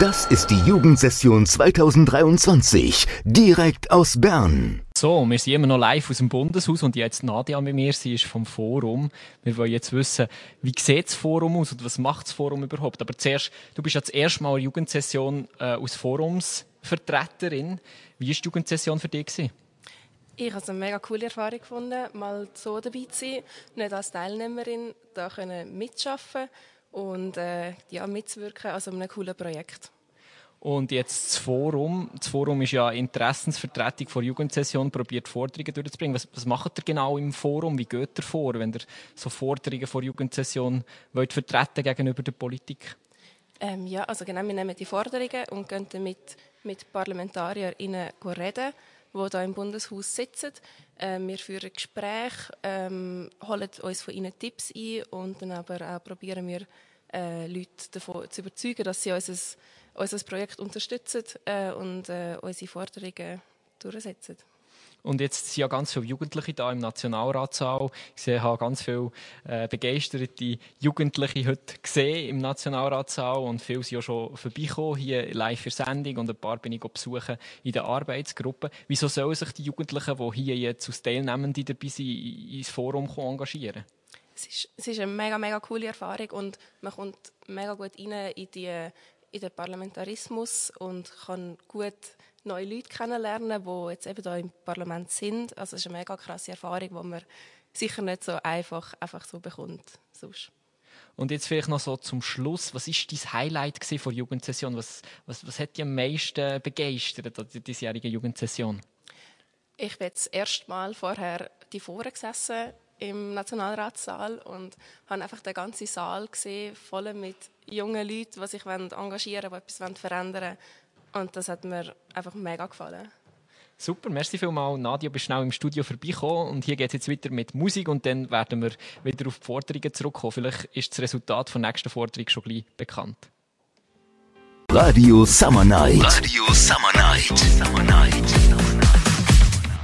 Das ist die Jugendsession 2023, direkt aus Bern. So, wir sind immer noch live aus dem Bundeshaus und jetzt Nadia mit mir, sie ist vom Forum. Wir wollen jetzt wissen, wie sieht das Forum aus und was macht das Forum überhaupt? Aber zuerst, du bist ja das erste Mal in Jugendsession äh, als Forumsvertreterin. Wie war die Jugendsession für dich? Gewesen? Ich habe es eine mega coole Erfahrung gefunden, mal so dabei zu sein, nicht als Teilnehmerin da können mitschaffen und äh, ja, mitzuwirken an so einem coolen Projekt. Und jetzt das Forum. Das Forum ist ja Interessensvertretung vor Jugendsession, probiert Forderungen durchzubringen. Was, was macht ihr genau im Forum? Wie geht ihr vor, wenn ihr so Forderungen vor Jugendsession wollt vertreten gegenüber der Politik? Ähm, ja, also genau, wir nehmen die Forderungen und gehen damit mit ParlamentarierInnen reden, die hier im Bundeshaus sitzen. Ähm, wir führen Gespräche, ähm, holen uns von ihnen Tipps ein und dann aber auch probieren wir, äh, Leute davon zu überzeugen, dass sie unser, unser Projekt unterstützen äh, und äh, unsere Forderungen durchsetzen. Und jetzt sind ja ganz viele Jugendliche da im Nationalratssaal. Ich habe ganz viele äh, begeisterte Jugendliche heute gesehen im Nationalratssaal und viele sind ja schon vorbeigekommen, hier live für Sendung und ein paar bin ich besuchen in der Arbeitsgruppe. Wieso sollen sich die Jugendlichen, die hier jetzt als Teilnehmende dabei sind, ins Forum engagieren? Es ist, es ist eine mega, mega coole Erfahrung und man kommt mega gut rein in, die, in den Parlamentarismus und kann gut neue Leute kennenlernen, die jetzt eben da im Parlament sind. Also es ist eine mega krasse Erfahrung, die man sicher nicht so einfach, einfach so bekommt sonst. Und jetzt vielleicht noch so zum Schluss, was ist dein Highlight von der Jugendsession? Was, was, was hat dich am meisten begeistert an der diesjährigen Jugendsession? Ich bin jetzt erst mal vorher die vorne gesessen im Nationalratssaal und habe einfach den ganzen Saal gesehen, voll mit jungen Leuten, die sich engagieren wollen, die etwas verändern wollen. Und das hat mir einfach mega gefallen. Super, merci vielmals. Nadia, bist schnell im Studio vorbeigekommen und hier geht es jetzt weiter mit Musik und dann werden wir wieder auf die Forderungen zurückkommen. Vielleicht ist das Resultat der nächsten Forderung schon gleich bekannt. Radio Summer Night. Radio Summer Night. Summer Night. Summer Night.